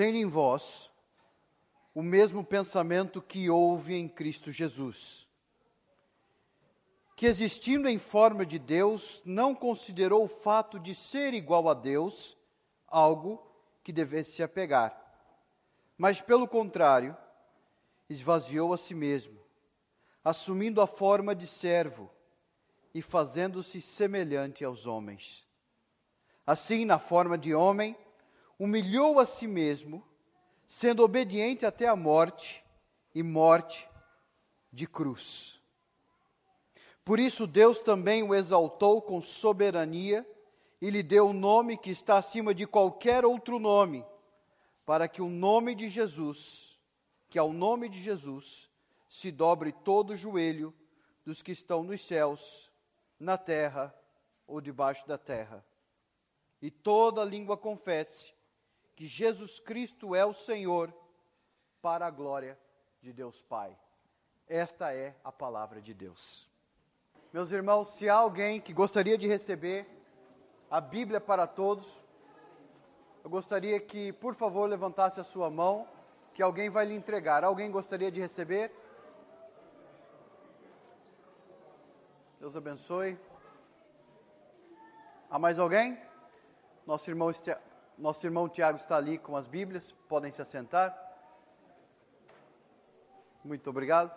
tendo em vós o mesmo pensamento que houve em Cristo Jesus, que existindo em forma de Deus, não considerou o fato de ser igual a Deus algo que devesse se apegar, mas pelo contrário, esvaziou a si mesmo, assumindo a forma de servo e fazendo-se semelhante aos homens. Assim, na forma de homem, humilhou a si mesmo, sendo obediente até a morte e morte de cruz. Por isso, Deus também o exaltou com soberania e lhe deu o um nome que está acima de qualquer outro nome, para que o nome de Jesus, que ao nome de Jesus, se dobre todo o joelho dos que estão nos céus, na terra ou debaixo da terra. E toda língua confesse que Jesus Cristo é o Senhor, para a glória de Deus Pai. Esta é a palavra de Deus. Meus irmãos, se há alguém que gostaria de receber a Bíblia para todos, eu gostaria que, por favor, levantasse a sua mão, que alguém vai lhe entregar. Alguém gostaria de receber? Deus abençoe. Há mais alguém? Nosso irmão nosso irmão Tiago está ali com as Bíblias, podem se assentar. Muito obrigado.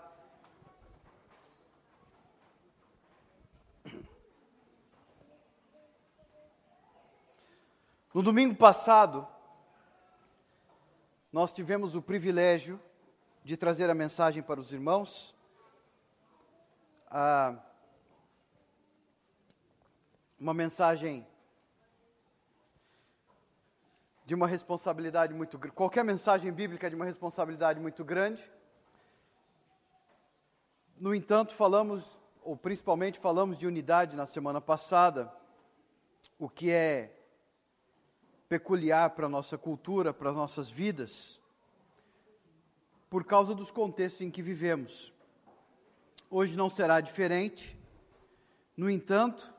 No domingo passado, nós tivemos o privilégio de trazer a mensagem para os irmãos. Ah, uma mensagem de uma responsabilidade muito grande. Qualquer mensagem bíblica é de uma responsabilidade muito grande. No entanto, falamos, ou principalmente falamos de unidade na semana passada, o que é peculiar para a nossa cultura, para as nossas vidas, por causa dos contextos em que vivemos. Hoje não será diferente. No entanto,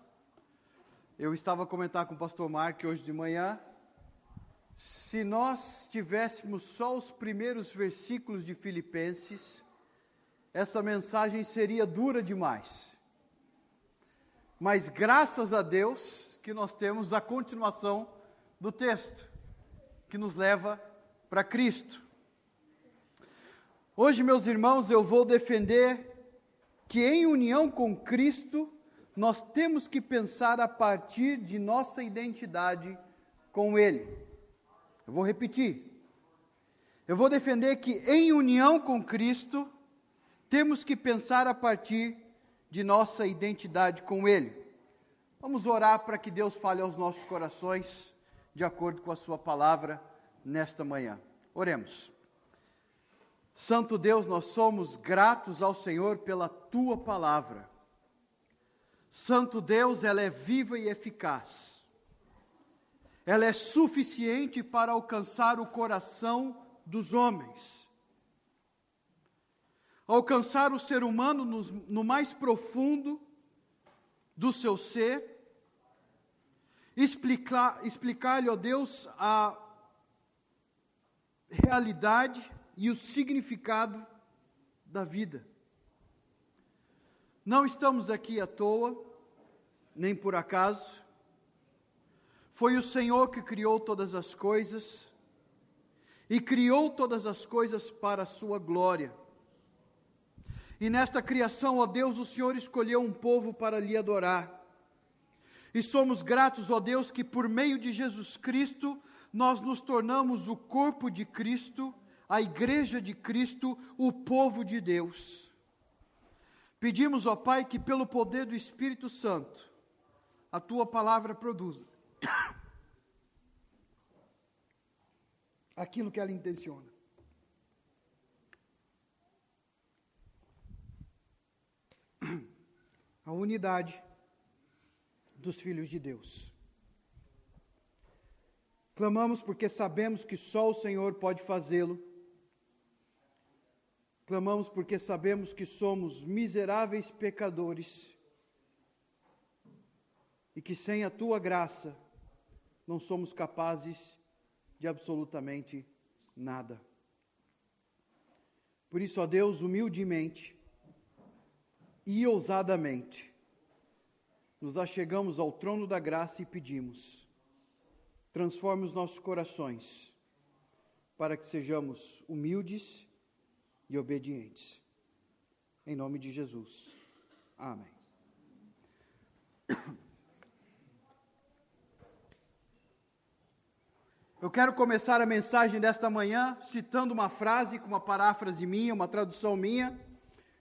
eu estava a comentar com o pastor Mark hoje de manhã, se nós tivéssemos só os primeiros versículos de Filipenses, essa mensagem seria dura demais. Mas graças a Deus que nós temos a continuação do texto, que nos leva para Cristo. Hoje, meus irmãos, eu vou defender que em união com Cristo, nós temos que pensar a partir de nossa identidade com Ele. Eu vou repetir. Eu vou defender que, em união com Cristo, temos que pensar a partir de nossa identidade com Ele. Vamos orar para que Deus fale aos nossos corações, de acordo com a Sua palavra, nesta manhã. Oremos. Santo Deus, nós somos gratos ao Senhor pela Tua palavra. Santo Deus, ela é viva e eficaz ela é suficiente para alcançar o coração dos homens. Alcançar o ser humano no, no mais profundo do seu ser, explicar-lhe, explicar ó Deus, a realidade e o significado da vida. Não estamos aqui à toa, nem por acaso. Foi o Senhor que criou todas as coisas e criou todas as coisas para a sua glória. E nesta criação, ó Deus, o Senhor escolheu um povo para lhe adorar. E somos gratos, ó Deus, que por meio de Jesus Cristo nós nos tornamos o corpo de Cristo, a igreja de Cristo, o povo de Deus. Pedimos, ó Pai, que pelo poder do Espírito Santo, a tua palavra produza aquilo que ela intenciona. A unidade dos filhos de Deus. Clamamos porque sabemos que só o Senhor pode fazê-lo. Clamamos porque sabemos que somos miseráveis pecadores e que sem a tua graça não somos capazes de absolutamente nada. Por isso, ó Deus, humildemente e ousadamente, nos achegamos ao trono da graça e pedimos: transforme os nossos corações para que sejamos humildes e obedientes. Em nome de Jesus. Amém. Eu quero começar a mensagem desta manhã citando uma frase com uma paráfrase minha, uma tradução minha,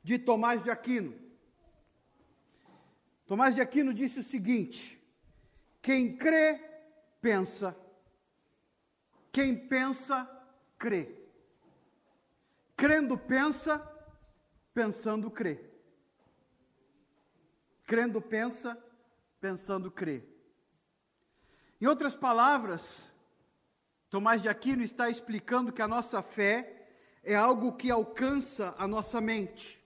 de Tomás de Aquino. Tomás de Aquino disse o seguinte: quem crê, pensa, quem pensa, crê. Crendo, pensa, pensando, crê. Crendo, pensa, pensando, crê. Em outras palavras, Tomás de Aquino está explicando que a nossa fé é algo que alcança a nossa mente.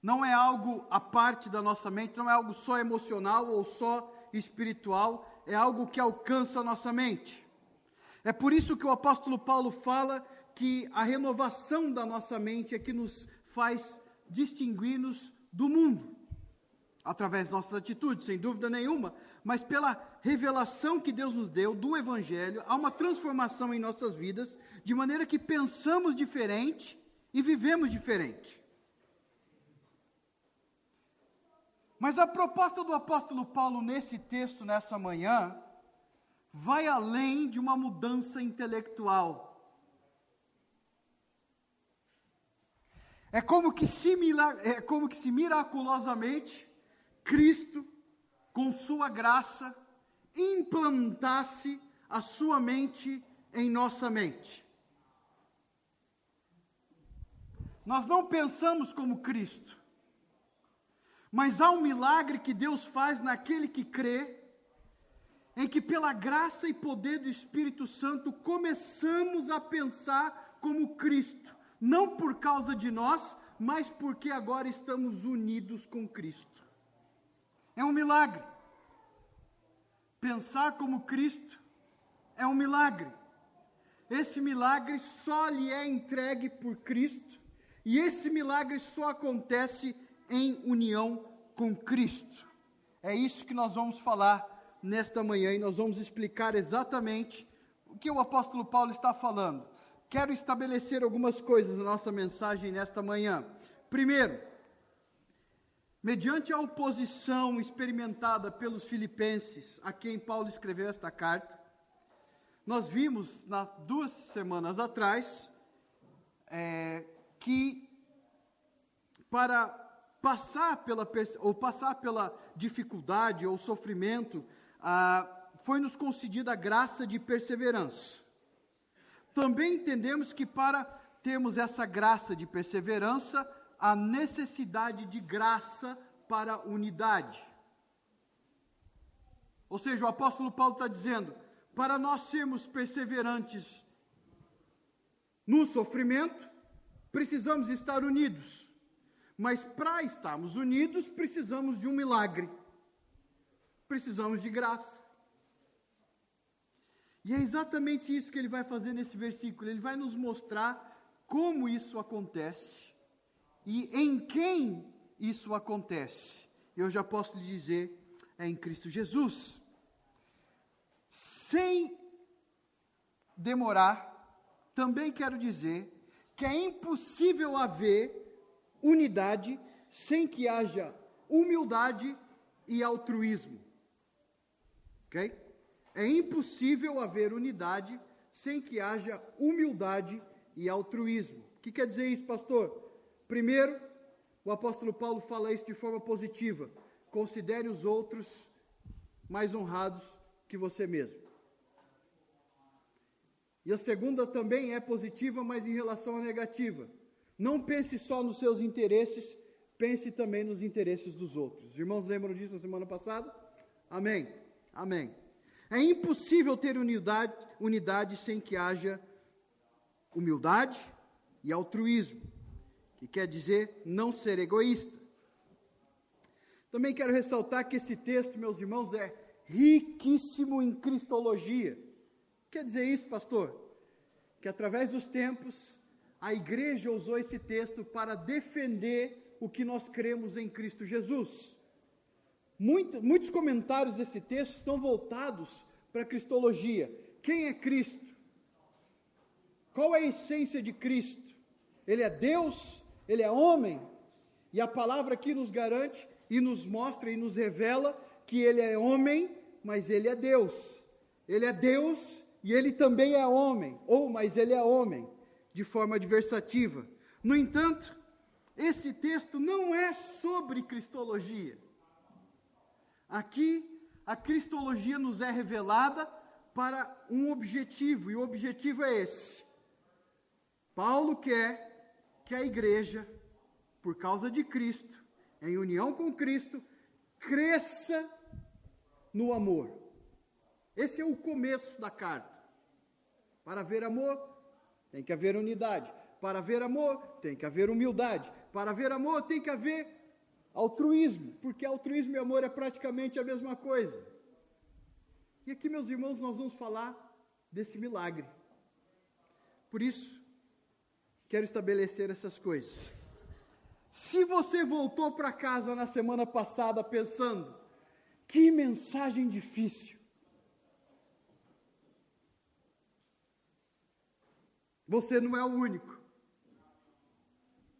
Não é algo à parte da nossa mente, não é algo só emocional ou só espiritual, é algo que alcança a nossa mente. É por isso que o apóstolo Paulo fala que a renovação da nossa mente é que nos faz distinguir-nos do mundo através de nossas atitudes, sem dúvida nenhuma, mas pela revelação que Deus nos deu do Evangelho, há uma transformação em nossas vidas, de maneira que pensamos diferente e vivemos diferente. Mas a proposta do apóstolo Paulo nesse texto, nessa manhã, vai além de uma mudança intelectual. É como que, similar, é como que se miraculosamente Cristo, com Sua graça, implantasse a Sua mente em nossa mente. Nós não pensamos como Cristo, mas há um milagre que Deus faz naquele que crê, em que, pela graça e poder do Espírito Santo, começamos a pensar como Cristo, não por causa de nós, mas porque agora estamos unidos com Cristo. É um milagre. Pensar como Cristo é um milagre. Esse milagre só lhe é entregue por Cristo, e esse milagre só acontece em união com Cristo. É isso que nós vamos falar nesta manhã e nós vamos explicar exatamente o que o apóstolo Paulo está falando. Quero estabelecer algumas coisas na nossa mensagem nesta manhã. Primeiro, Mediante a oposição experimentada pelos filipenses, a quem Paulo escreveu esta carta, nós vimos, na, duas semanas atrás, é, que para passar pela, ou passar pela dificuldade ou sofrimento, ah, foi nos concedida a graça de perseverança. Também entendemos que para termos essa graça de perseverança, a necessidade de graça para unidade. Ou seja, o apóstolo Paulo está dizendo: para nós sermos perseverantes no sofrimento, precisamos estar unidos. Mas para estarmos unidos, precisamos de um milagre. Precisamos de graça. E é exatamente isso que ele vai fazer nesse versículo. Ele vai nos mostrar como isso acontece e em quem isso acontece? Eu já posso lhe dizer, é em Cristo Jesus. Sem demorar, também quero dizer que é impossível haver unidade sem que haja humildade e altruísmo. Ok? É impossível haver unidade sem que haja humildade e altruísmo. O que quer dizer isso, pastor? Primeiro, o apóstolo Paulo fala isso de forma positiva. Considere os outros mais honrados que você mesmo. E a segunda também é positiva, mas em relação à negativa. Não pense só nos seus interesses, pense também nos interesses dos outros. Os irmãos lembram disso na semana passada? Amém. Amém. É impossível ter unidade, unidade sem que haja humildade e altruísmo que quer dizer não ser egoísta. Também quero ressaltar que esse texto, meus irmãos, é riquíssimo em cristologia. Quer dizer isso, pastor? que através dos tempos a igreja usou esse texto para defender o que nós cremos em Cristo Jesus. Muito, muitos comentários desse texto estão voltados para a cristologia. Quem é Cristo? Qual é a essência de Cristo? Ele é Deus? Ele é homem? E a palavra aqui nos garante e nos mostra e nos revela que ele é homem, mas ele é Deus. Ele é Deus e ele também é homem, ou mas ele é homem, de forma adversativa. No entanto, esse texto não é sobre cristologia. Aqui, a cristologia nos é revelada para um objetivo, e o objetivo é esse: Paulo quer que a igreja, por causa de Cristo, em união com Cristo, cresça no amor. Esse é o começo da carta. Para haver amor, tem que haver unidade. Para haver amor, tem que haver humildade. Para haver amor, tem que haver altruísmo, porque altruísmo e amor é praticamente a mesma coisa. E aqui, meus irmãos, nós vamos falar desse milagre. Por isso, quero estabelecer essas coisas. Se você voltou para casa na semana passada pensando, que mensagem difícil. Você não é o único.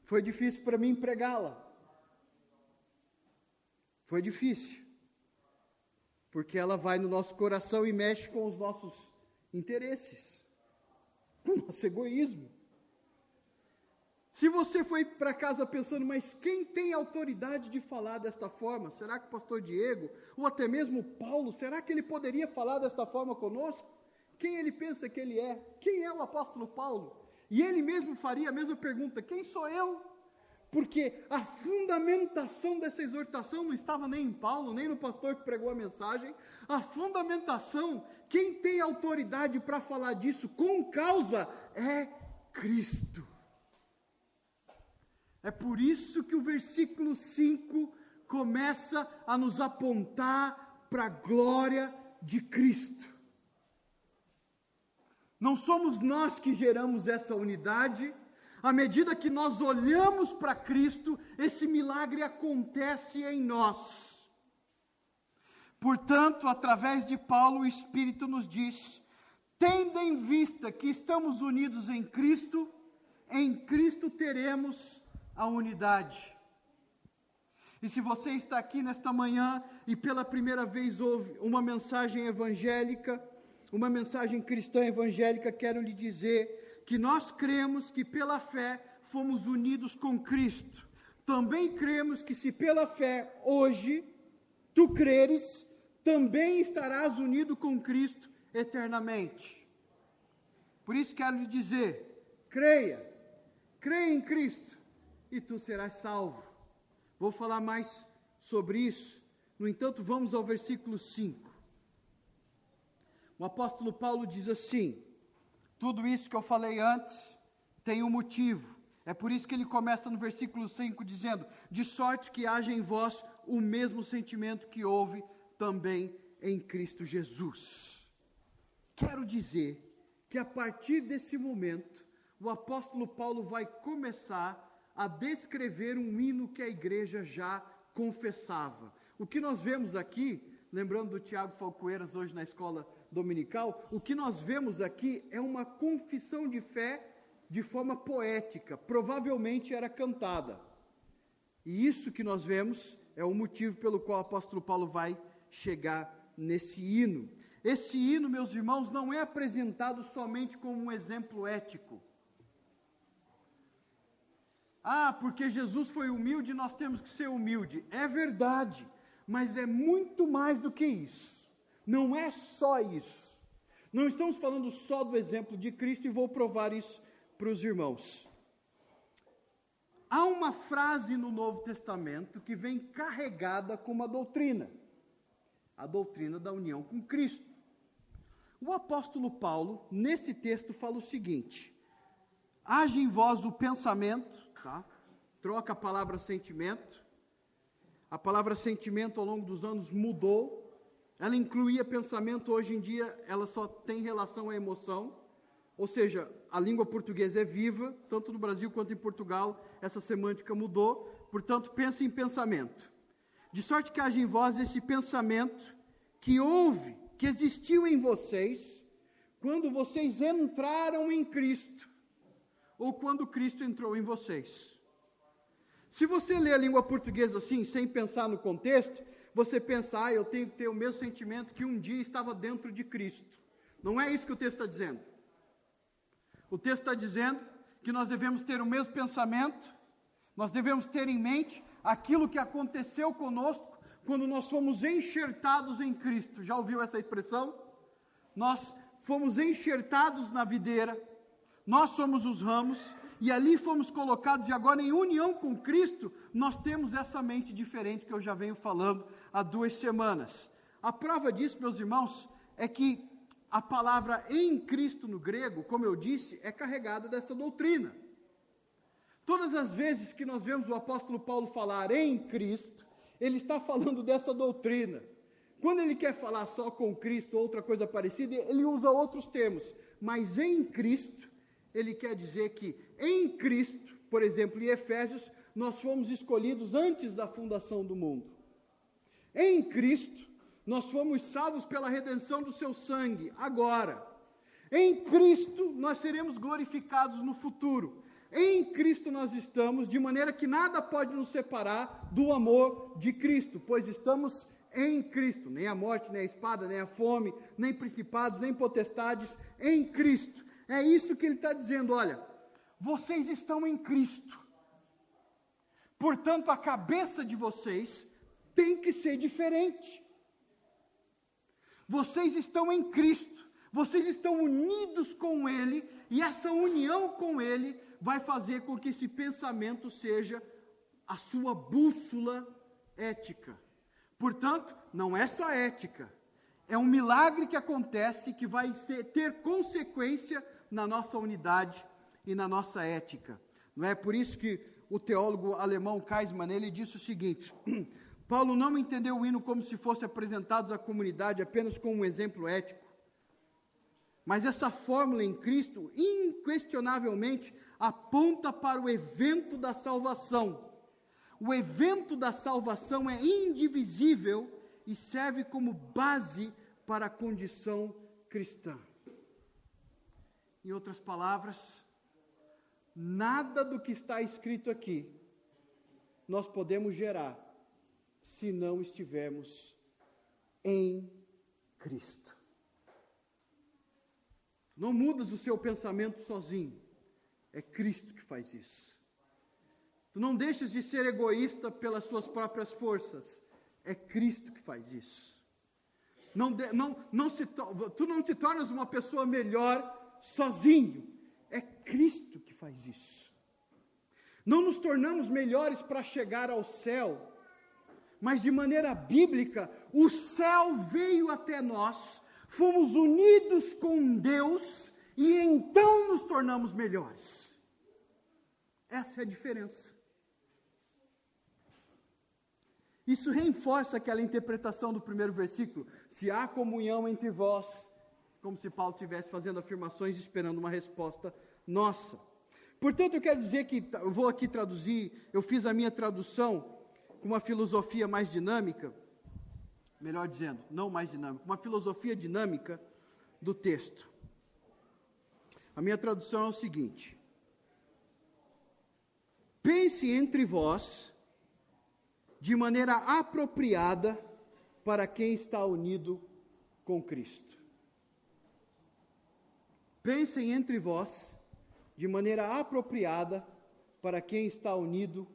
Foi difícil para mim pregá-la. Foi difícil. Porque ela vai no nosso coração e mexe com os nossos interesses, com o nosso egoísmo. Se você foi para casa pensando, mas quem tem autoridade de falar desta forma? Será que o pastor Diego, ou até mesmo Paulo, será que ele poderia falar desta forma conosco? Quem ele pensa que ele é? Quem é o apóstolo Paulo? E ele mesmo faria a mesma pergunta: quem sou eu? Porque a fundamentação dessa exortação não estava nem em Paulo, nem no pastor que pregou a mensagem. A fundamentação, quem tem autoridade para falar disso com causa é Cristo. É por isso que o versículo 5 começa a nos apontar para a glória de Cristo. Não somos nós que geramos essa unidade, à medida que nós olhamos para Cristo, esse milagre acontece em nós. Portanto, através de Paulo, o Espírito nos diz: tendo em vista que estamos unidos em Cristo, em Cristo teremos a unidade. E se você está aqui nesta manhã e pela primeira vez ouve uma mensagem evangélica, uma mensagem cristã evangélica, quero lhe dizer que nós cremos que pela fé fomos unidos com Cristo. Também cremos que se pela fé hoje tu creres, também estarás unido com Cristo eternamente. Por isso quero lhe dizer: creia, creia em Cristo e tu serás salvo. Vou falar mais sobre isso. No entanto, vamos ao versículo 5. O apóstolo Paulo diz assim: tudo isso que eu falei antes tem um motivo. É por isso que ele começa no versículo 5 dizendo: De sorte que haja em vós o mesmo sentimento que houve também em Cristo Jesus. Quero dizer que a partir desse momento, o apóstolo Paulo vai começar a descrever um hino que a igreja já confessava. O que nós vemos aqui, lembrando do Tiago Falcoeiras hoje na escola dominical, o que nós vemos aqui é uma confissão de fé de forma poética, provavelmente era cantada. E isso que nós vemos é o motivo pelo qual o apóstolo Paulo vai chegar nesse hino. Esse hino, meus irmãos, não é apresentado somente como um exemplo ético. Ah, porque Jesus foi humilde, nós temos que ser humilde. É verdade, mas é muito mais do que isso. Não é só isso. Não estamos falando só do exemplo de Cristo e vou provar isso para os irmãos. Há uma frase no Novo Testamento que vem carregada com uma doutrina, a doutrina da união com Cristo. O apóstolo Paulo, nesse texto, fala o seguinte: Haja em vós o pensamento tá? Troca a palavra sentimento. A palavra sentimento ao longo dos anos mudou. Ela incluía pensamento, hoje em dia ela só tem relação à emoção. ou seja, a língua portuguesa é viva, tanto no Brasil quanto em Portugal, essa semântica mudou, portanto, pense em pensamento. De sorte que haja em vós esse pensamento que houve, que existiu em vocês, quando vocês entraram em Cristo, ou quando Cristo entrou em vocês. Se você lê a língua portuguesa assim, sem pensar no contexto, você pensa, ah, eu tenho que ter o mesmo sentimento que um dia estava dentro de Cristo. Não é isso que o texto está dizendo. O texto está dizendo que nós devemos ter o mesmo pensamento, nós devemos ter em mente aquilo que aconteceu conosco quando nós fomos enxertados em Cristo. Já ouviu essa expressão? Nós fomos enxertados na videira, nós somos os ramos, e ali fomos colocados, e agora em união com Cristo, nós temos essa mente diferente que eu já venho falando há duas semanas. A prova disso, meus irmãos, é que a palavra em Cristo no grego, como eu disse, é carregada dessa doutrina. Todas as vezes que nós vemos o apóstolo Paulo falar em Cristo, ele está falando dessa doutrina. Quando ele quer falar só com Cristo ou outra coisa parecida, ele usa outros termos, mas em Cristo, ele quer dizer que em Cristo, por exemplo, em Efésios, nós fomos escolhidos antes da fundação do mundo. Em Cristo, nós fomos salvos pela redenção do seu sangue, agora. Em Cristo, nós seremos glorificados no futuro. Em Cristo nós estamos, de maneira que nada pode nos separar do amor de Cristo, pois estamos em Cristo. Nem a morte, nem a espada, nem a fome, nem principados, nem potestades, em Cristo. É isso que ele está dizendo: olha, vocês estão em Cristo. Portanto, a cabeça de vocês tem que ser diferente. Vocês estão em Cristo, vocês estão unidos com Ele, e essa união com Ele vai fazer com que esse pensamento seja a sua bússola ética. Portanto, não é só ética, é um milagre que acontece que vai ser, ter consequência na nossa unidade e na nossa ética. Não é por isso que o teólogo alemão Kaismann ele disse o seguinte: Paulo não entendeu o hino como se fosse apresentado à comunidade apenas como um exemplo ético. Mas essa fórmula em Cristo, inquestionavelmente, aponta para o evento da salvação. O evento da salvação é indivisível e serve como base para a condição cristã. Em outras palavras, nada do que está escrito aqui nós podemos gerar se não estivermos em Cristo. Não mudas o seu pensamento sozinho, é Cristo que faz isso. Tu não deixes de ser egoísta pelas suas próprias forças, é Cristo que faz isso. Não, não, não se, tu não te tornas uma pessoa melhor sozinho. É Cristo que faz isso. Não nos tornamos melhores para chegar ao céu, mas de maneira bíblica, o céu veio até nós, fomos unidos com Deus e então nos tornamos melhores. Essa é a diferença. Isso reforça aquela interpretação do primeiro versículo: se há comunhão entre vós, como se Paulo estivesse fazendo afirmações esperando uma resposta nossa. Portanto, eu quero dizer que eu vou aqui traduzir, eu fiz a minha tradução com uma filosofia mais dinâmica, melhor dizendo, não mais dinâmica, uma filosofia dinâmica do texto. A minha tradução é o seguinte: Pense entre vós de maneira apropriada para quem está unido com Cristo. Pensem entre vós de maneira apropriada para quem está unido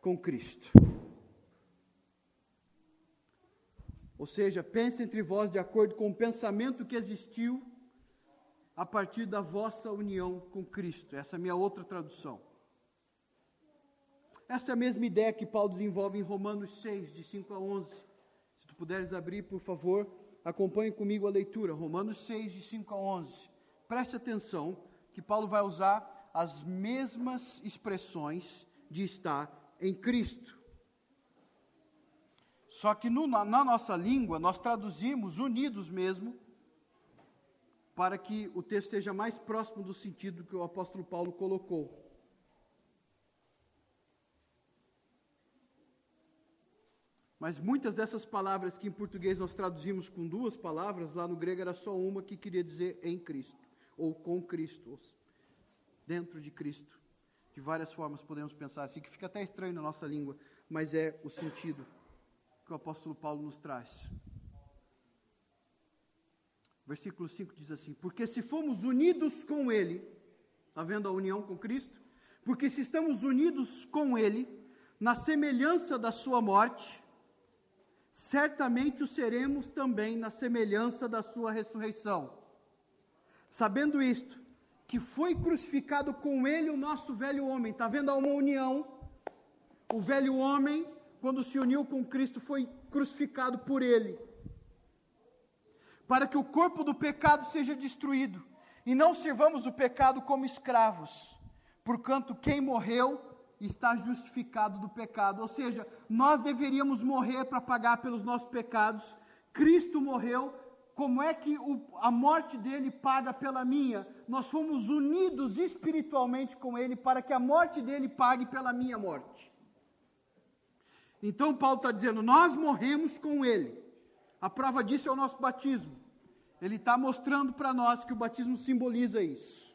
com Cristo. Ou seja, pense entre vós de acordo com o pensamento que existiu a partir da vossa união com Cristo. Essa é a minha outra tradução. Essa é a mesma ideia que Paulo desenvolve em Romanos 6, de 5 a 11. Se tu puderes abrir, por favor, acompanhe comigo a leitura. Romanos 6, de 5 a 11 preste atenção que Paulo vai usar as mesmas expressões de estar em Cristo. Só que no, na, na nossa língua nós traduzimos unidos mesmo para que o texto seja mais próximo do sentido que o apóstolo Paulo colocou. Mas muitas dessas palavras que em português nós traduzimos com duas palavras, lá no grego era só uma que queria dizer em Cristo, ou com Cristo, ou dentro de Cristo. De várias formas podemos pensar assim, que fica até estranho na nossa língua, mas é o sentido que o apóstolo Paulo nos traz. Versículo 5 diz assim: Porque se fomos unidos com Ele, está vendo a união com Cristo? Porque se estamos unidos com Ele, na semelhança da Sua morte, certamente o seremos também na semelhança da Sua ressurreição. Sabendo isto, que foi crucificado com Ele o nosso velho homem, está vendo uma união? O velho homem, quando se uniu com Cristo, foi crucificado por Ele para que o corpo do pecado seja destruído, e não sirvamos o pecado como escravos, porquanto quem morreu está justificado do pecado. Ou seja, nós deveríamos morrer para pagar pelos nossos pecados. Cristo morreu. Como é que o, a morte dele paga pela minha? Nós fomos unidos espiritualmente com ele para que a morte dele pague pela minha morte. Então Paulo está dizendo: nós morremos com ele. A prova disso é o nosso batismo. Ele está mostrando para nós que o batismo simboliza isso.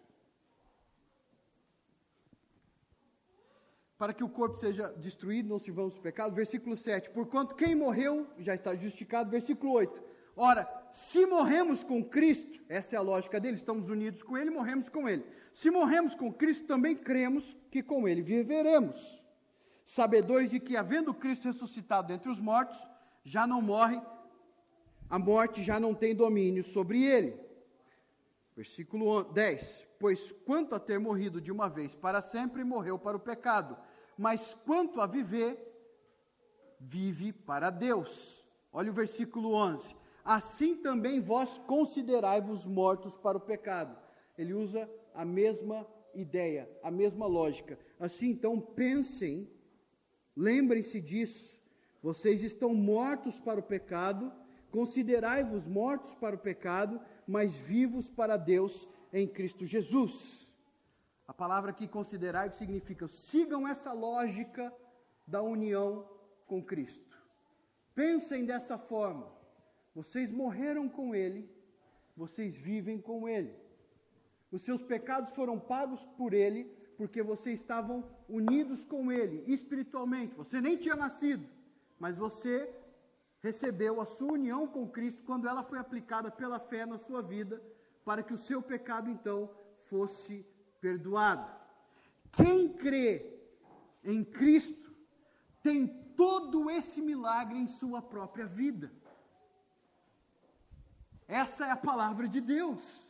Para que o corpo seja destruído, não sirvamos o pecado. Versículo 7. Porquanto quem morreu já está justificado. Versículo 8. Ora, se morremos com Cristo, essa é a lógica dele, estamos unidos com Ele, morremos com Ele. Se morremos com Cristo, também cremos que com Ele viveremos. Sabedores de que, havendo Cristo ressuscitado entre os mortos, já não morre, a morte já não tem domínio sobre ele. Versículo 10: Pois quanto a ter morrido de uma vez para sempre, morreu para o pecado, mas quanto a viver, vive para Deus. Olha o versículo 11: Assim também vós considerai-vos mortos para o pecado. Ele usa a mesma ideia, a mesma lógica. Assim, então, pensem, lembrem-se disso. Vocês estão mortos para o pecado Considerai-vos mortos para o pecado, mas vivos para Deus em Cristo Jesus. A palavra aqui considerai significa sigam essa lógica da união com Cristo. Pensem dessa forma. Vocês morreram com Ele, vocês vivem com Ele. Os seus pecados foram pagos por Ele, porque vocês estavam unidos com Ele espiritualmente. Você nem tinha nascido, mas você recebeu a sua união com Cristo quando ela foi aplicada pela fé na sua vida, para que o seu pecado então fosse perdoado. Quem crê em Cristo tem todo esse milagre em sua própria vida. Essa é a palavra de Deus.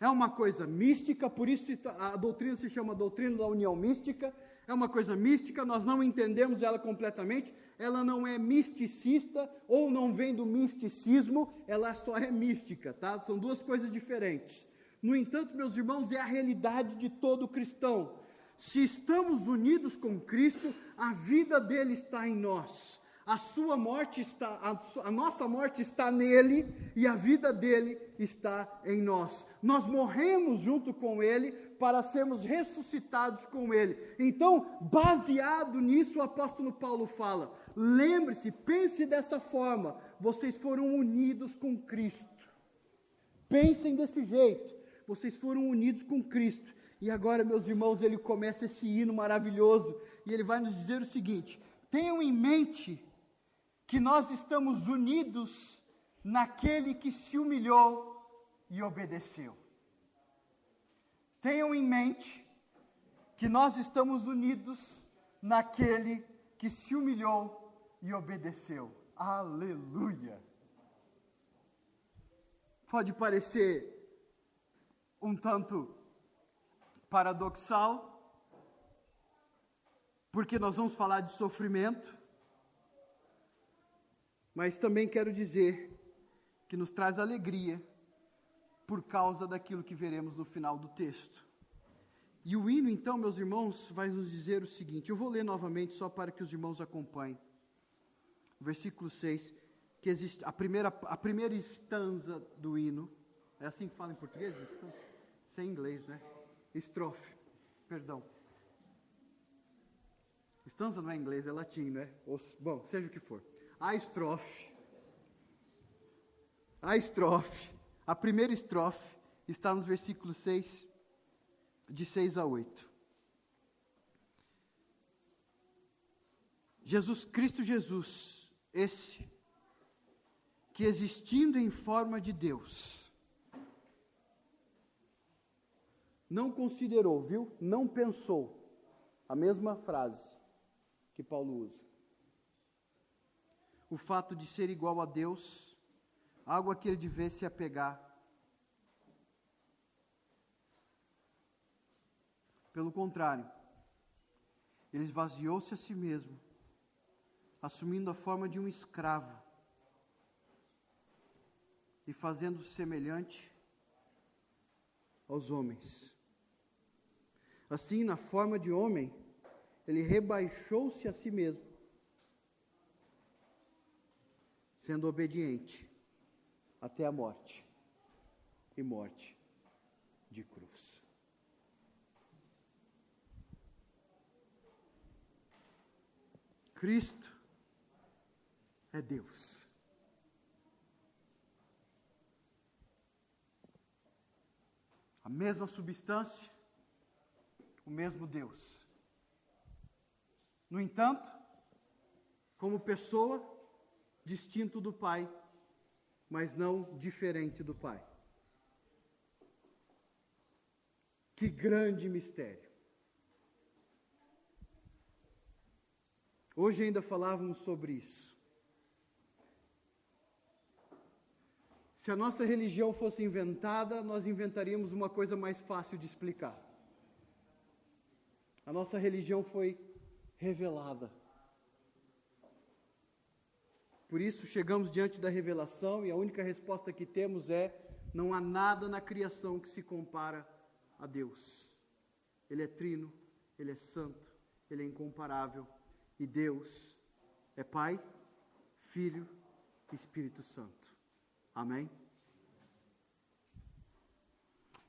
É uma coisa mística, por isso a doutrina se chama doutrina da união mística. É uma coisa mística, nós não entendemos ela completamente, ela não é misticista ou não vem do misticismo, ela só é mística, tá? São duas coisas diferentes. No entanto, meus irmãos, é a realidade de todo cristão. Se estamos unidos com Cristo, a vida dele está em nós. A sua morte está, a, a, nossa morte está nele e a vida dele está em nós. Nós morremos junto com ele para sermos ressuscitados com ele. Então, baseado nisso, o apóstolo Paulo fala: lembre-se, pense dessa forma, vocês foram unidos com Cristo. Pensem desse jeito, vocês foram unidos com Cristo. E agora, meus irmãos, ele começa esse hino maravilhoso e ele vai nos dizer o seguinte: tenham em mente que nós estamos unidos naquele que se humilhou e obedeceu. Tenham em mente que nós estamos unidos naquele que se humilhou e obedeceu. Aleluia! Pode parecer um tanto paradoxal, porque nós vamos falar de sofrimento, mas também quero dizer que nos traz alegria por causa daquilo que veremos no final do texto. E o hino, então, meus irmãos, vai nos dizer o seguinte: eu vou ler novamente só para que os irmãos acompanhem. Versículo 6, que existe a primeira, a primeira estanza do hino, É assim que fala em português? Estança? Isso é em inglês, né? Estrofe. Perdão. Estança não é inglês, é latim, né? Bom, seja o que for. A estrofe. A estrofe. A primeira estrofe está nos versículos 6, de 6 a 8. Jesus Cristo Jesus, esse que existindo em forma de Deus, não considerou, viu? Não pensou. A mesma frase que Paulo usa. O fato de ser igual a Deus, algo a que ele devesse apegar. Pelo contrário, ele esvaziou-se a si mesmo, assumindo a forma de um escravo e fazendo-se semelhante aos homens. Assim, na forma de homem, ele rebaixou-se a si mesmo, sendo obediente até a morte e morte de cruz. Cristo é Deus. A mesma substância, o mesmo Deus. No entanto, como pessoa, distinto do Pai, mas não diferente do Pai. Que grande mistério. Hoje ainda falávamos sobre isso. Se a nossa religião fosse inventada, nós inventaríamos uma coisa mais fácil de explicar. A nossa religião foi revelada. Por isso, chegamos diante da revelação e a única resposta que temos é: não há nada na criação que se compara a Deus. Ele é trino, ele é santo, ele é incomparável e Deus é Pai, Filho e Espírito Santo. Amém?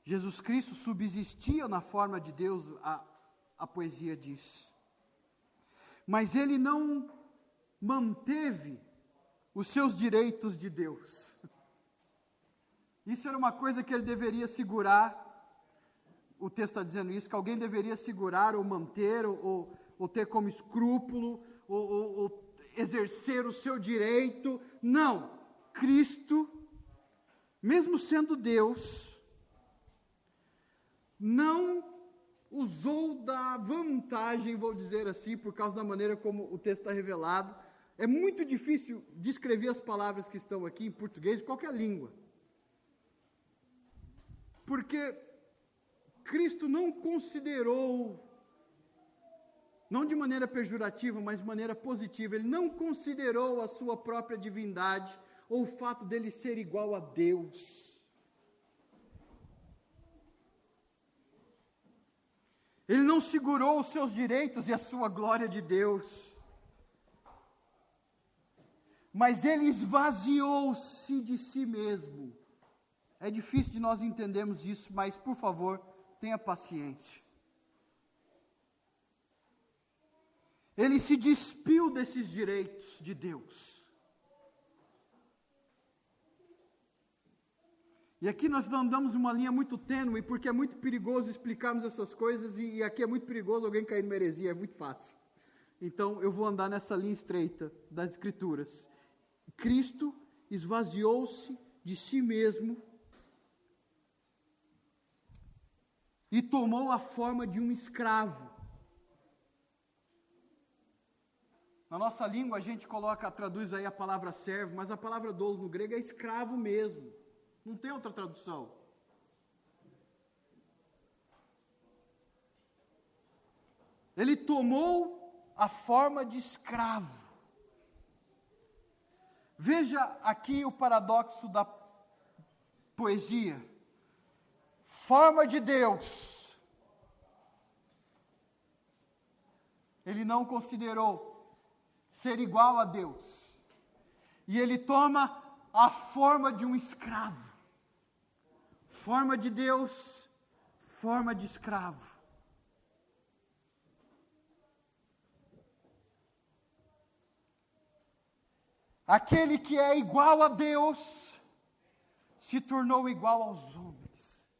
Jesus Cristo subsistia na forma de Deus, a, a poesia diz. Mas ele não manteve os seus direitos de Deus. Isso era uma coisa que ele deveria segurar. O texto está dizendo isso, que alguém deveria segurar ou manter, ou, ou, ou ter como escrúpulo, ou, ou exercer o seu direito. Não. Cristo, mesmo sendo Deus, não usou da vantagem, vou dizer assim, por causa da maneira como o texto está revelado. É muito difícil descrever as palavras que estão aqui em português, qualquer língua. Porque Cristo não considerou, não de maneira pejorativa, mas de maneira positiva, ele não considerou a sua própria divindade ou o fato dele ser igual a Deus. Ele não segurou os seus direitos e a sua glória de Deus. Mas ele esvaziou-se de si mesmo. É difícil de nós entendermos isso, mas por favor, tenha paciência. Ele se despiu desses direitos de Deus. E aqui nós andamos uma linha muito tênue, porque é muito perigoso explicarmos essas coisas, e, e aqui é muito perigoso alguém cair numa heresia, é muito fácil. Então eu vou andar nessa linha estreita das Escrituras. Cristo esvaziou-se de si mesmo e tomou a forma de um escravo. Na nossa língua a gente coloca, traduz aí a palavra servo, mas a palavra doulos no grego é escravo mesmo. Não tem outra tradução. Ele tomou a forma de escravo. Veja aqui o paradoxo da poesia. Forma de Deus. Ele não considerou ser igual a Deus. E ele toma a forma de um escravo. Forma de Deus, forma de escravo. Aquele que é igual a Deus se tornou igual aos homens.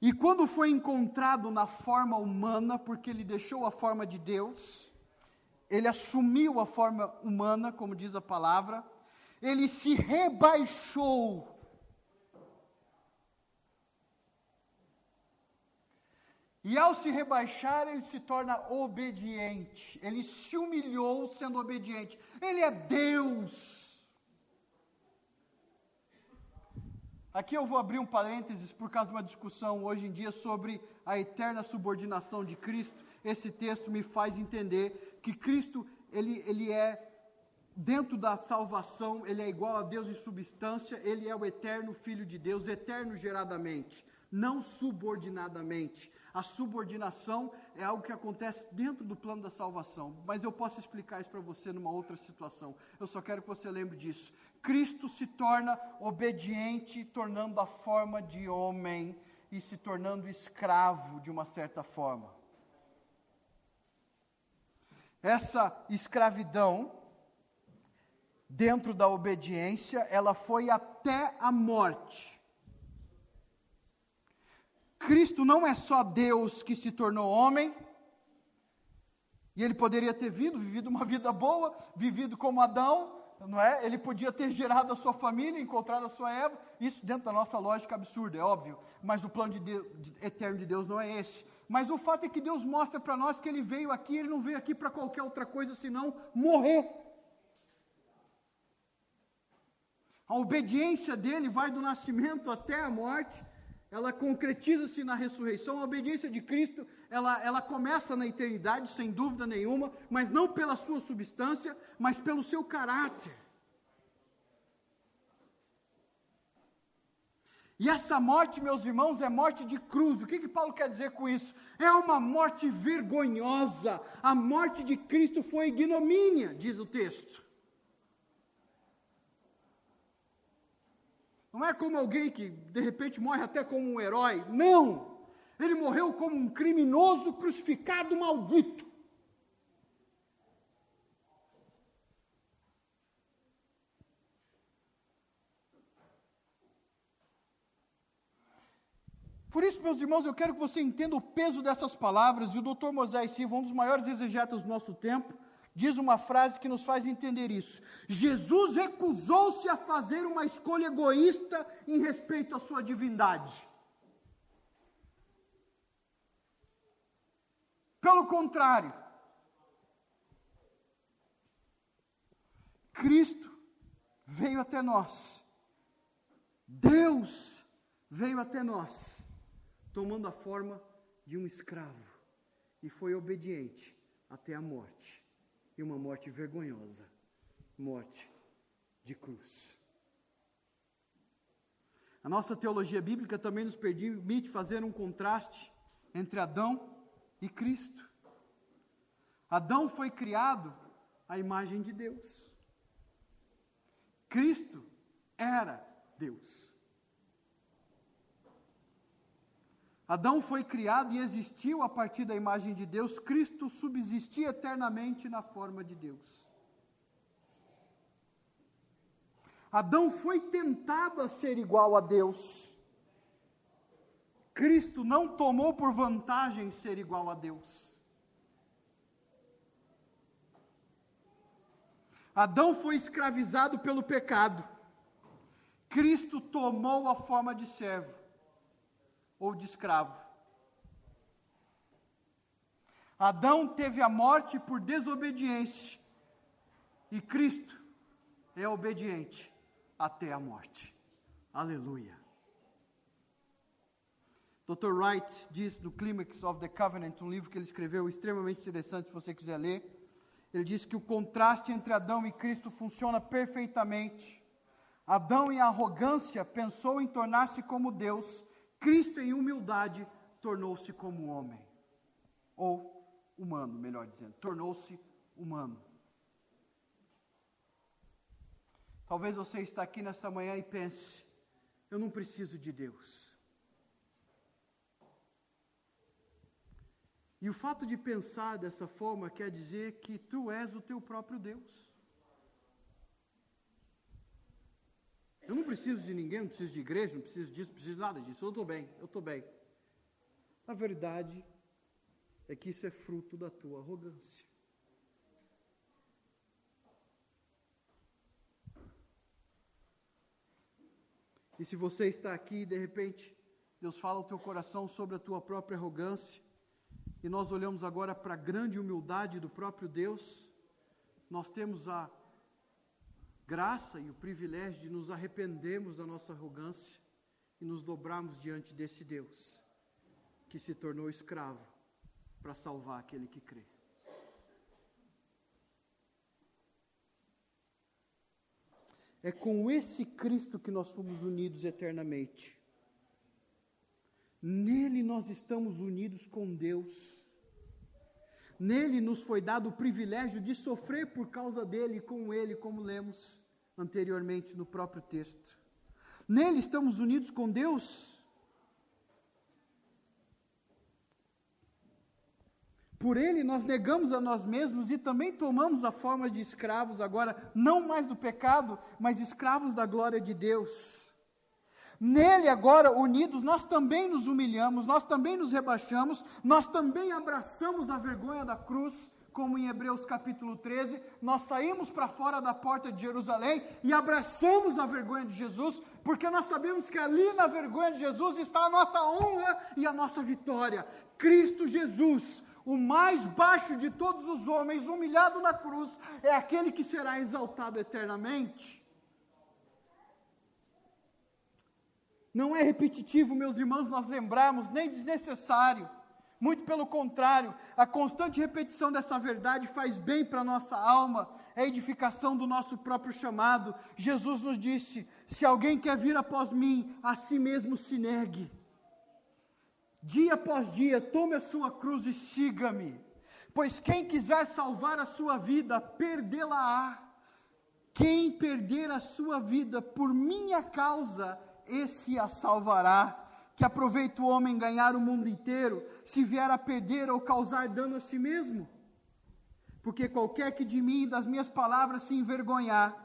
E quando foi encontrado na forma humana, porque ele deixou a forma de Deus, ele assumiu a forma humana, como diz a palavra, ele se rebaixou E ao se rebaixar, ele se torna obediente. Ele se humilhou sendo obediente. Ele é Deus. Aqui eu vou abrir um parênteses por causa de uma discussão hoje em dia sobre a eterna subordinação de Cristo. Esse texto me faz entender que Cristo, ele, ele é, dentro da salvação, ele é igual a Deus em substância, ele é o eterno Filho de Deus, eterno geradamente, não subordinadamente. A subordinação é algo que acontece dentro do plano da salvação, mas eu posso explicar isso para você numa outra situação. Eu só quero que você lembre disso. Cristo se torna obediente, tornando a forma de homem e se tornando escravo de uma certa forma. Essa escravidão, dentro da obediência, ela foi até a morte. Cristo não é só Deus que se tornou homem, e ele poderia ter vindo, vivido uma vida boa, vivido como Adão, não é? Ele podia ter gerado a sua família, encontrado a sua Eva, isso dentro da nossa lógica absurda, é óbvio, mas o plano de Deus, de, eterno de Deus não é esse. Mas o fato é que Deus mostra para nós que ele veio aqui, ele não veio aqui para qualquer outra coisa senão morrer. A obediência dele vai do nascimento até a morte, ela concretiza-se na ressurreição. A obediência de Cristo, ela, ela começa na eternidade, sem dúvida nenhuma, mas não pela sua substância, mas pelo seu caráter. E essa morte, meus irmãos, é morte de cruz. O que, que Paulo quer dizer com isso? É uma morte vergonhosa. A morte de Cristo foi ignomínia, diz o texto. Não é como alguém que de repente morre até como um herói. Não! Ele morreu como um criminoso crucificado maldito. Por isso, meus irmãos, eu quero que você entenda o peso dessas palavras, e o Dr. Moisés Silva, um dos maiores exegetas do nosso tempo, diz uma frase que nos faz entender isso. Jesus recusou-se a fazer uma escolha egoísta em respeito à sua divindade. Pelo contrário, Cristo veio até nós. Deus veio até nós, tomando a forma de um escravo e foi obediente até a morte e uma morte vergonhosa morte de cruz. A nossa teologia bíblica também nos permite fazer um contraste entre Adão e Cristo. Adão foi criado à imagem de Deus. Cristo era Deus. Adão foi criado e existiu a partir da imagem de Deus, Cristo subsistia eternamente na forma de Deus. Adão foi tentado a ser igual a Deus. Cristo não tomou por vantagem ser igual a Deus. Adão foi escravizado pelo pecado. Cristo tomou a forma de servo ou de escravo. Adão teve a morte por desobediência e Cristo é obediente até a morte. Aleluia. Dr. Wright diz no Climax of the Covenant, um livro que ele escreveu extremamente interessante, se você quiser ler. Ele diz que o contraste entre Adão e Cristo funciona perfeitamente. Adão, em arrogância, pensou em tornar-se como Deus, Cristo, em humildade, tornou-se como homem. Ou humano, melhor dizendo. Tornou-se humano. Talvez você está aqui nessa manhã e pense: eu não preciso de Deus. E o fato de pensar dessa forma quer dizer que tu és o teu próprio Deus. Eu não preciso de ninguém, não preciso de igreja, não preciso disso, não preciso de nada disso. Eu estou bem, eu estou bem. A verdade é que isso é fruto da tua arrogância. E se você está aqui e de repente Deus fala ao teu coração sobre a tua própria arrogância, e nós olhamos agora para a grande humildade do próprio Deus, nós temos a graça e o privilégio de nos arrependermos da nossa arrogância e nos dobrarmos diante desse Deus que se tornou escravo para salvar aquele que crê. É com esse Cristo que nós fomos unidos eternamente. Nele nós estamos unidos com Deus. Nele nos foi dado o privilégio de sofrer por causa dele com ele, como lemos anteriormente no próprio texto. Nele estamos unidos com Deus. Por ele nós negamos a nós mesmos e também tomamos a forma de escravos, agora não mais do pecado, mas escravos da glória de Deus. Nele, agora unidos, nós também nos humilhamos, nós também nos rebaixamos, nós também abraçamos a vergonha da cruz, como em Hebreus capítulo 13, nós saímos para fora da porta de Jerusalém e abraçamos a vergonha de Jesus, porque nós sabemos que ali na vergonha de Jesus está a nossa honra e a nossa vitória. Cristo Jesus, o mais baixo de todos os homens, humilhado na cruz, é aquele que será exaltado eternamente. Não é repetitivo, meus irmãos, nós lembrarmos, nem desnecessário. Muito pelo contrário, a constante repetição dessa verdade faz bem para a nossa alma, é edificação do nosso próprio chamado. Jesus nos disse: se alguém quer vir após mim, a si mesmo se negue. Dia após dia, tome a sua cruz e siga-me. Pois quem quiser salvar a sua vida, perdê-la-á. Quem perder a sua vida por minha causa, esse a salvará. Que aproveita o homem ganhar o mundo inteiro, se vier a perder ou causar dano a si mesmo? Porque qualquer que de mim e das minhas palavras se envergonhar,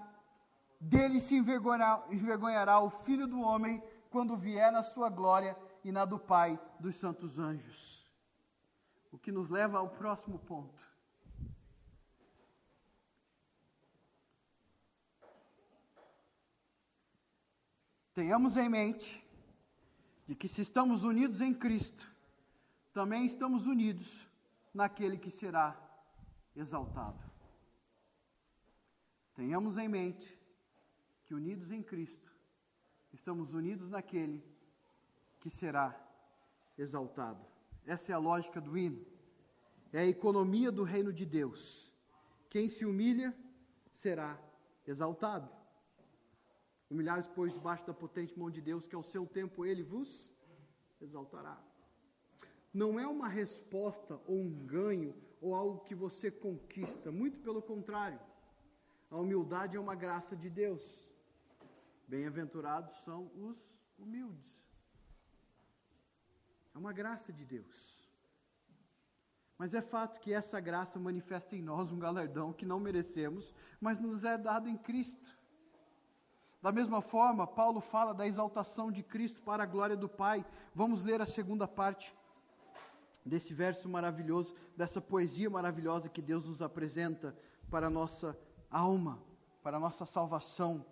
dele se envergonhará, envergonhará o filho do homem quando vier na sua glória e na do Pai dos santos anjos. O que nos leva ao próximo ponto. Tenhamos em mente de que se estamos unidos em Cristo, também estamos unidos naquele que será exaltado. Tenhamos em mente que unidos em Cristo, estamos unidos naquele que será exaltado. Essa é a lógica do hino. É a economia do reino de Deus. Quem se humilha será exaltado. Humilhares, pois, debaixo da potente mão de Deus, que ao seu tempo ele vos exaltará. Não é uma resposta ou um ganho ou algo que você conquista, muito pelo contrário. A humildade é uma graça de Deus. Bem-aventurados são os humildes. É uma graça de Deus. Mas é fato que essa graça manifesta em nós um galardão que não merecemos, mas nos é dado em Cristo. Da mesma forma, Paulo fala da exaltação de Cristo para a glória do Pai. Vamos ler a segunda parte desse verso maravilhoso, dessa poesia maravilhosa que Deus nos apresenta para a nossa alma, para a nossa salvação.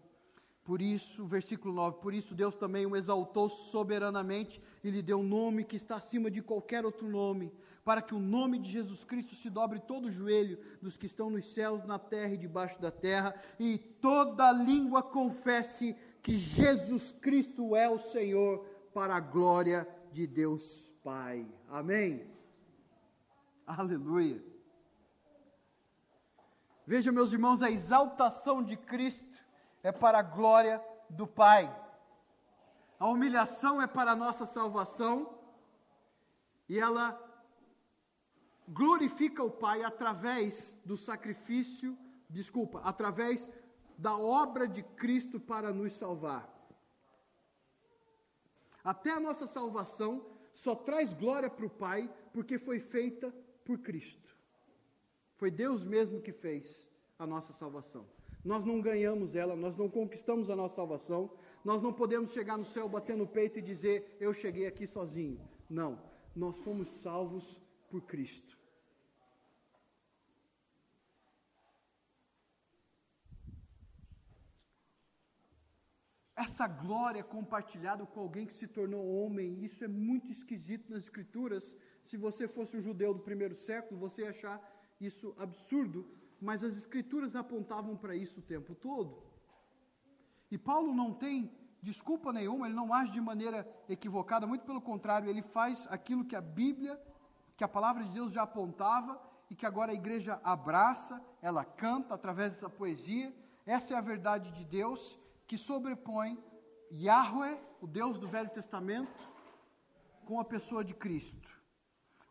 Por isso, versículo 9: Por isso Deus também o exaltou soberanamente e lhe deu um nome que está acima de qualquer outro nome, para que o nome de Jesus Cristo se dobre todo o joelho dos que estão nos céus, na terra e debaixo da terra, e toda língua confesse que Jesus Cristo é o Senhor, para a glória de Deus Pai. Amém. Aleluia. Veja, meus irmãos, a exaltação de Cristo é para a glória do Pai. A humilhação é para a nossa salvação e ela glorifica o Pai através do sacrifício, desculpa, através da obra de Cristo para nos salvar. Até a nossa salvação só traz glória para o Pai porque foi feita por Cristo. Foi Deus mesmo que fez a nossa salvação. Nós não ganhamos ela, nós não conquistamos a nossa salvação, nós não podemos chegar no céu, bater no peito e dizer, eu cheguei aqui sozinho. Não, nós fomos salvos por Cristo. Essa glória compartilhada com alguém que se tornou homem, isso é muito esquisito nas Escrituras. Se você fosse um judeu do primeiro século, você ia achar isso absurdo, mas as Escrituras apontavam para isso o tempo todo. E Paulo não tem desculpa nenhuma, ele não age de maneira equivocada, muito pelo contrário, ele faz aquilo que a Bíblia, que a palavra de Deus já apontava e que agora a igreja abraça, ela canta através dessa poesia. Essa é a verdade de Deus que sobrepõe Yahweh, o Deus do Velho Testamento, com a pessoa de Cristo.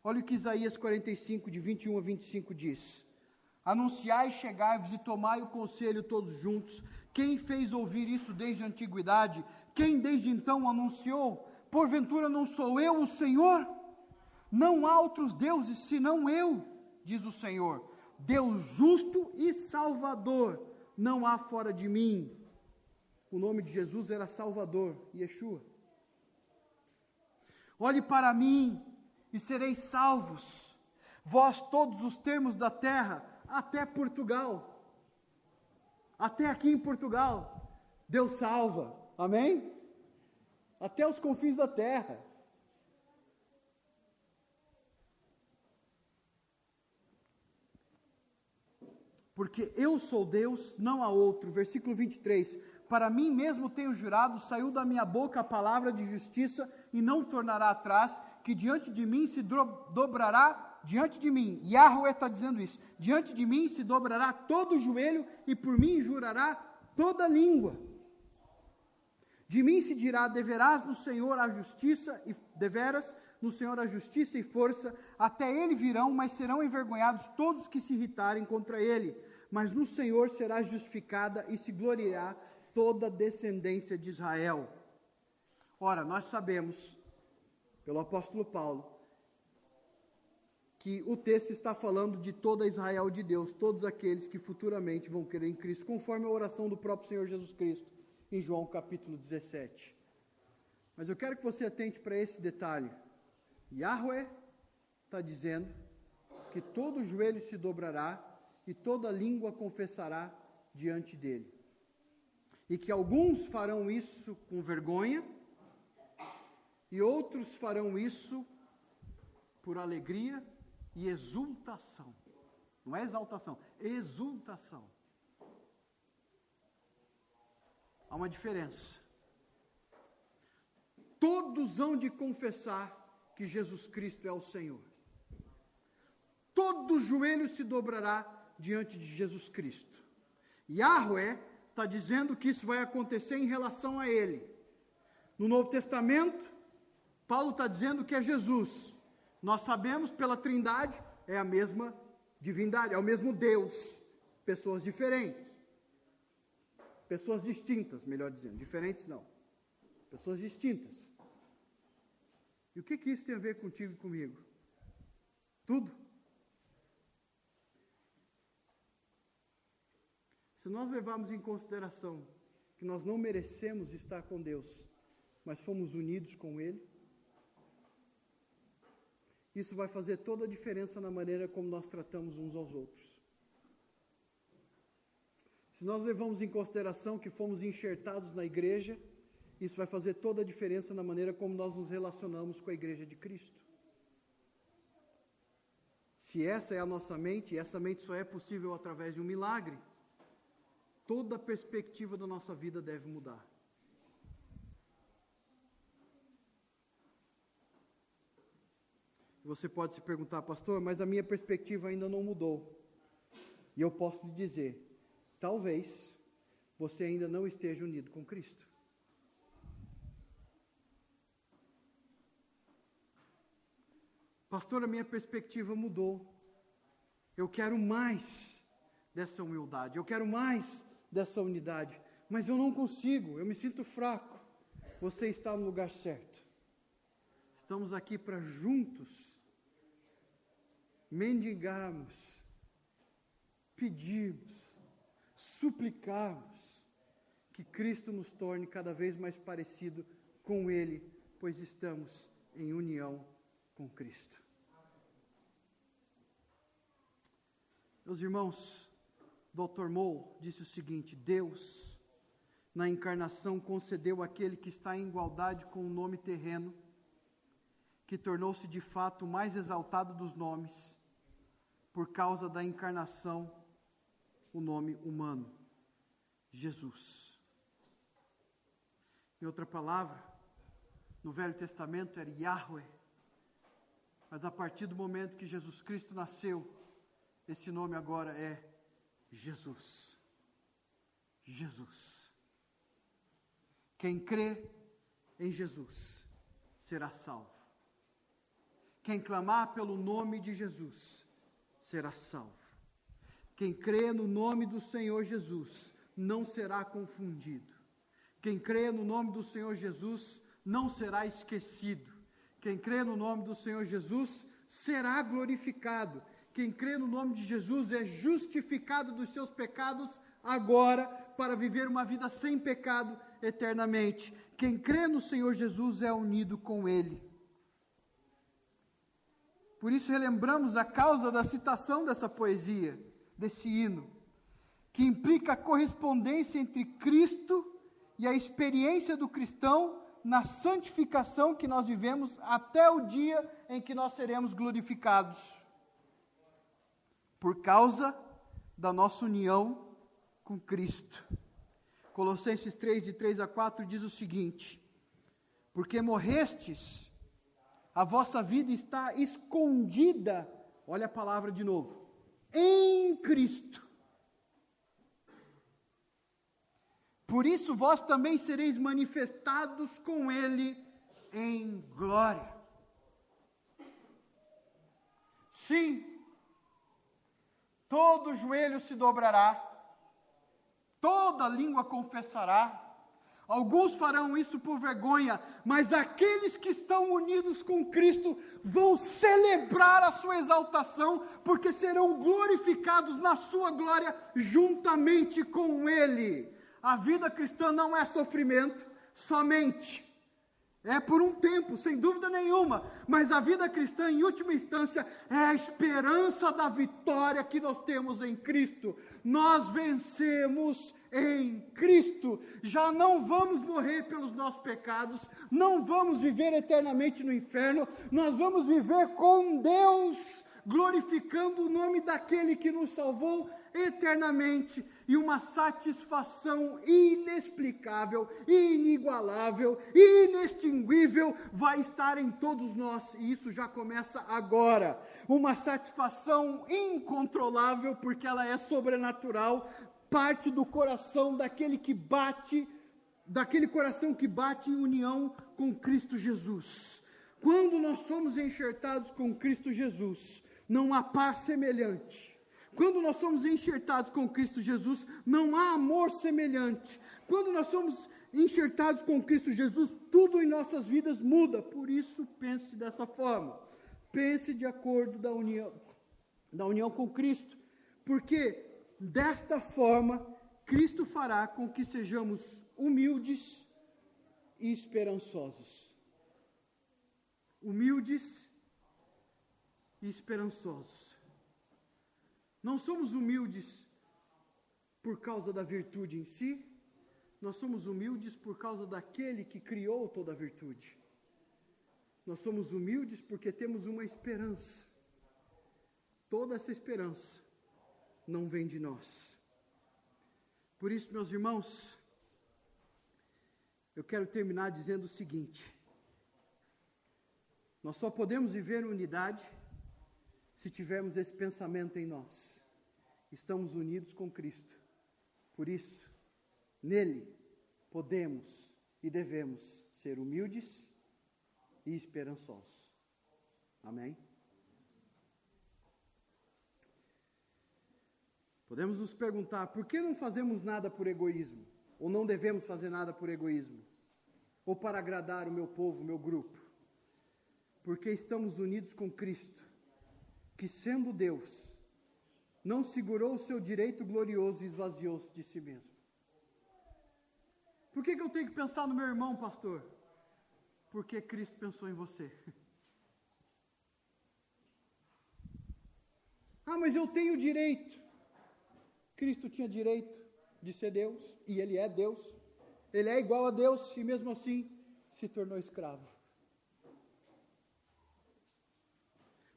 Olha o que Isaías 45, de 21 a 25 diz: Anunciai, chegai-vos e tomai o conselho todos juntos, quem fez ouvir isso desde a antiguidade? Quem desde então anunciou? Porventura não sou eu o Senhor? Não há outros deuses senão eu, diz o Senhor. Deus justo e salvador, não há fora de mim. O nome de Jesus era Salvador, Yeshua. Olhe para mim e sereis salvos, vós todos os termos da terra, até Portugal até aqui em Portugal, Deus salva. Amém? Até os confins da terra. Porque eu sou Deus, não há outro. Versículo 23. Para mim mesmo tenho jurado, saiu da minha boca a palavra de justiça e não tornará atrás, que diante de mim se dobrará diante de mim, Yahweh está dizendo isso, diante de mim se dobrará todo o joelho e por mim jurará toda língua. De mim se dirá, deverás no Senhor a justiça e deveras no Senhor a justiça e força, até ele virão, mas serão envergonhados todos que se irritarem contra ele. Mas no Senhor será justificada e se gloriará toda a descendência de Israel. Ora, nós sabemos, pelo apóstolo Paulo, que o texto está falando de toda Israel de Deus, todos aqueles que futuramente vão crer em Cristo, conforme a oração do próprio Senhor Jesus Cristo, em João capítulo 17. Mas eu quero que você atente para esse detalhe. Yahweh está dizendo que todo joelho se dobrará e toda língua confessará diante dele. E que alguns farão isso com vergonha, e outros farão isso por alegria e exultação. Não é exaltação, exultação. Há uma diferença. Todos hão de confessar que Jesus Cristo é o Senhor. Todo joelho se dobrará diante de Jesus Cristo. Yahweh está dizendo que isso vai acontecer em relação a Ele. No Novo Testamento, Paulo está dizendo que é Jesus. Nós sabemos pela Trindade, é a mesma divindade, é o mesmo Deus, pessoas diferentes. Pessoas distintas, melhor dizendo, diferentes não. Pessoas distintas. E o que, que isso tem a ver contigo e comigo? Tudo. Se nós levarmos em consideração que nós não merecemos estar com Deus, mas fomos unidos com Ele, isso vai fazer toda a diferença na maneira como nós tratamos uns aos outros. Se nós levamos em consideração que fomos enxertados na igreja, isso vai fazer toda a diferença na maneira como nós nos relacionamos com a igreja de Cristo. Se essa é a nossa mente, e essa mente só é possível através de um milagre, toda a perspectiva da nossa vida deve mudar. Você pode se perguntar, pastor, mas a minha perspectiva ainda não mudou. E eu posso lhe dizer, talvez você ainda não esteja unido com Cristo. Pastor, a minha perspectiva mudou. Eu quero mais dessa humildade, eu quero mais dessa unidade, mas eu não consigo, eu me sinto fraco. Você está no lugar certo. Estamos aqui para juntos mendigarmos, pedirmos, suplicarmos que Cristo nos torne cada vez mais parecido com Ele, pois estamos em união com Cristo. Meus irmãos, Dr. Moll disse o seguinte: Deus, na encarnação, concedeu àquele que está em igualdade com o nome terreno, que tornou-se de fato o mais exaltado dos nomes, por causa da encarnação, o nome humano, Jesus. Em outra palavra, no Velho Testamento era Yahweh, mas a partir do momento que Jesus Cristo nasceu, esse nome agora é Jesus. Jesus. Quem crê em Jesus será salvo. Quem clamar pelo nome de Jesus será salvo. Quem crê no nome do Senhor Jesus não será confundido. Quem crê no nome do Senhor Jesus não será esquecido. Quem crê no nome do Senhor Jesus será glorificado. Quem crê no nome de Jesus é justificado dos seus pecados agora, para viver uma vida sem pecado eternamente. Quem crê no Senhor Jesus é unido com Ele. Por isso, relembramos a causa da citação dessa poesia, desse hino, que implica a correspondência entre Cristo e a experiência do cristão na santificação que nós vivemos até o dia em que nós seremos glorificados por causa da nossa união com Cristo. Colossenses 3, de 3 a 4 diz o seguinte: Porque morrestes, a vossa vida está escondida, olha a palavra de novo, em Cristo. Por isso vós também sereis manifestados com Ele em glória. Sim, todo joelho se dobrará, toda língua confessará. Alguns farão isso por vergonha, mas aqueles que estão unidos com Cristo vão celebrar a sua exaltação, porque serão glorificados na sua glória juntamente com Ele. A vida cristã não é sofrimento somente. É por um tempo, sem dúvida nenhuma, mas a vida cristã, em última instância, é a esperança da vitória que nós temos em Cristo. Nós vencemos em Cristo. Já não vamos morrer pelos nossos pecados, não vamos viver eternamente no inferno, nós vamos viver com Deus, glorificando o nome daquele que nos salvou eternamente e uma satisfação inexplicável, inigualável, inextinguível vai estar em todos nós, e isso já começa agora. Uma satisfação incontrolável, porque ela é sobrenatural, parte do coração daquele que bate, daquele coração que bate em união com Cristo Jesus. Quando nós somos enxertados com Cristo Jesus, não há paz semelhante quando nós somos enxertados com Cristo Jesus, não há amor semelhante. Quando nós somos enxertados com Cristo Jesus, tudo em nossas vidas muda. Por isso, pense dessa forma. Pense de acordo da união, da união com Cristo. Porque desta forma, Cristo fará com que sejamos humildes e esperançosos. Humildes e esperançosos. Não somos humildes por causa da virtude em si, nós somos humildes por causa daquele que criou toda a virtude. Nós somos humildes porque temos uma esperança. Toda essa esperança não vem de nós. Por isso, meus irmãos, eu quero terminar dizendo o seguinte: nós só podemos viver unidade se tivermos esse pensamento em nós. Estamos unidos com Cristo. Por isso, nele podemos e devemos ser humildes e esperançosos. Amém? Podemos nos perguntar por que não fazemos nada por egoísmo? Ou não devemos fazer nada por egoísmo? Ou para agradar o meu povo, o meu grupo? Porque estamos unidos com Cristo, que sendo Deus, não segurou o seu direito glorioso e esvaziou-se de si mesmo. Por que, que eu tenho que pensar no meu irmão, pastor? Porque Cristo pensou em você. Ah, mas eu tenho direito. Cristo tinha direito de ser Deus, e ele é Deus. Ele é igual a Deus, e mesmo assim se tornou escravo.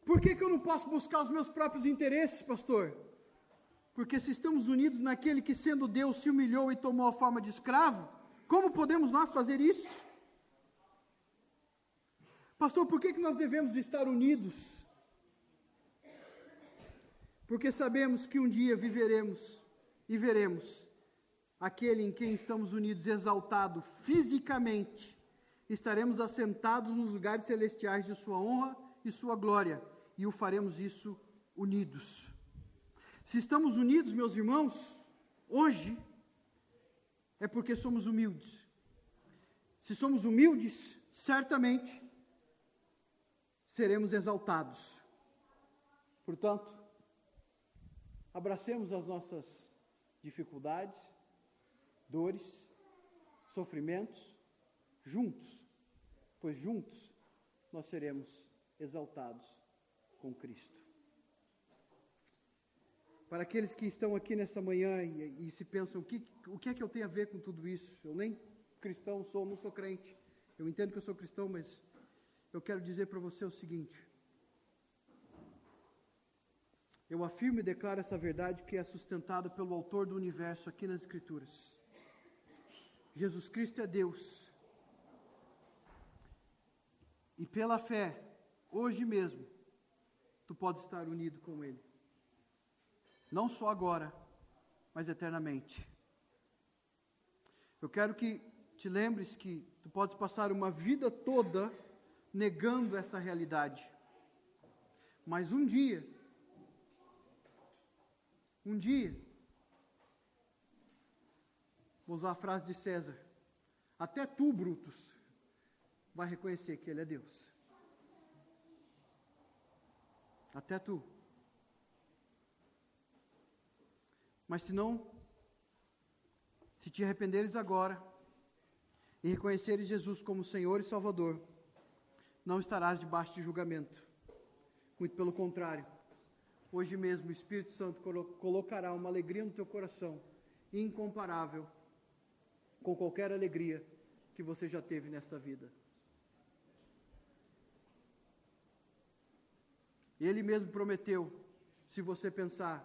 Por que, que eu não posso buscar os meus próprios interesses, pastor? Porque se estamos unidos naquele que, sendo Deus, se humilhou e tomou a forma de escravo, como podemos nós fazer isso? Pastor, por que, que nós devemos estar unidos? Porque sabemos que um dia viveremos e veremos aquele em quem estamos unidos exaltado fisicamente. Estaremos assentados nos lugares celestiais de Sua honra e Sua glória, e o faremos isso unidos. Se estamos unidos, meus irmãos, hoje, é porque somos humildes. Se somos humildes, certamente seremos exaltados. Portanto, abracemos as nossas dificuldades, dores, sofrimentos, juntos, pois juntos nós seremos exaltados com Cristo. Para aqueles que estão aqui nessa manhã e, e se pensam, o que, o que é que eu tenho a ver com tudo isso? Eu nem cristão sou, não sou crente. Eu entendo que eu sou cristão, mas eu quero dizer para você o seguinte: eu afirmo e declaro essa verdade que é sustentada pelo autor do universo aqui nas Escrituras. Jesus Cristo é Deus. E pela fé, hoje mesmo, tu podes estar unido com Ele não só agora, mas eternamente. Eu quero que te lembres que tu podes passar uma vida toda negando essa realidade. Mas um dia, um dia, vou usar a frase de César, até tu, Brutus, vai reconhecer que Ele é Deus. Até tu. Mas se não, se te arrependeres agora e reconheceres Jesus como Senhor e Salvador, não estarás debaixo de julgamento. Muito pelo contrário, hoje mesmo o Espírito Santo colocará uma alegria no teu coração incomparável com qualquer alegria que você já teve nesta vida. Ele mesmo prometeu, se você pensar,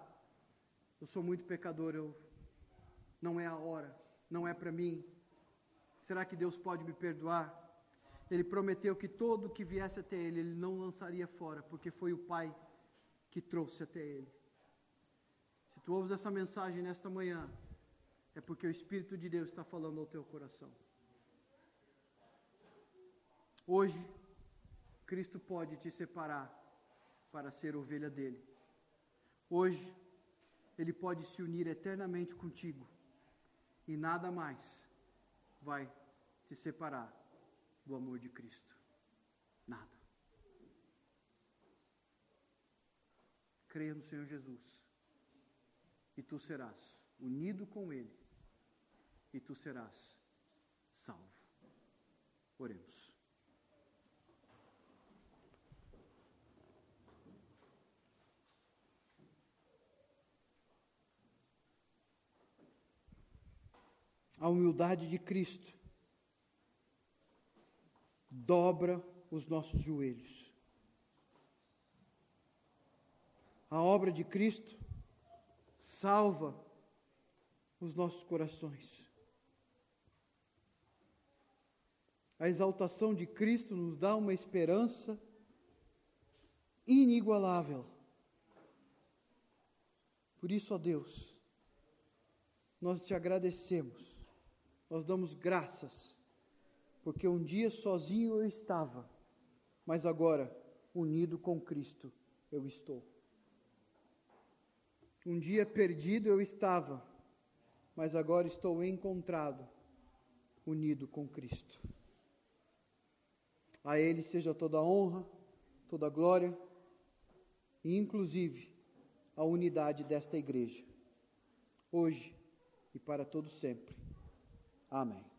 eu sou muito pecador, eu não é a hora, não é para mim. Será que Deus pode me perdoar? Ele prometeu que todo que viesse até ele, ele não lançaria fora, porque foi o Pai que trouxe até ele. Se tu ouves essa mensagem nesta manhã, é porque o Espírito de Deus está falando ao teu coração. Hoje, Cristo pode te separar para ser ovelha dele. Hoje, ele pode se unir eternamente contigo e nada mais vai te separar do amor de Cristo. Nada. Creia no Senhor Jesus e tu serás unido com Ele e tu serás salvo. Oremos. A humildade de Cristo dobra os nossos joelhos. A obra de Cristo salva os nossos corações. A exaltação de Cristo nos dá uma esperança inigualável. Por isso, ó Deus, nós te agradecemos nós damos graças, porque um dia sozinho eu estava, mas agora, unido com Cristo, eu estou. Um dia perdido eu estava, mas agora estou encontrado, unido com Cristo. A Ele seja toda a honra, toda a glória e, inclusive, a unidade desta igreja, hoje e para todo sempre. Amém.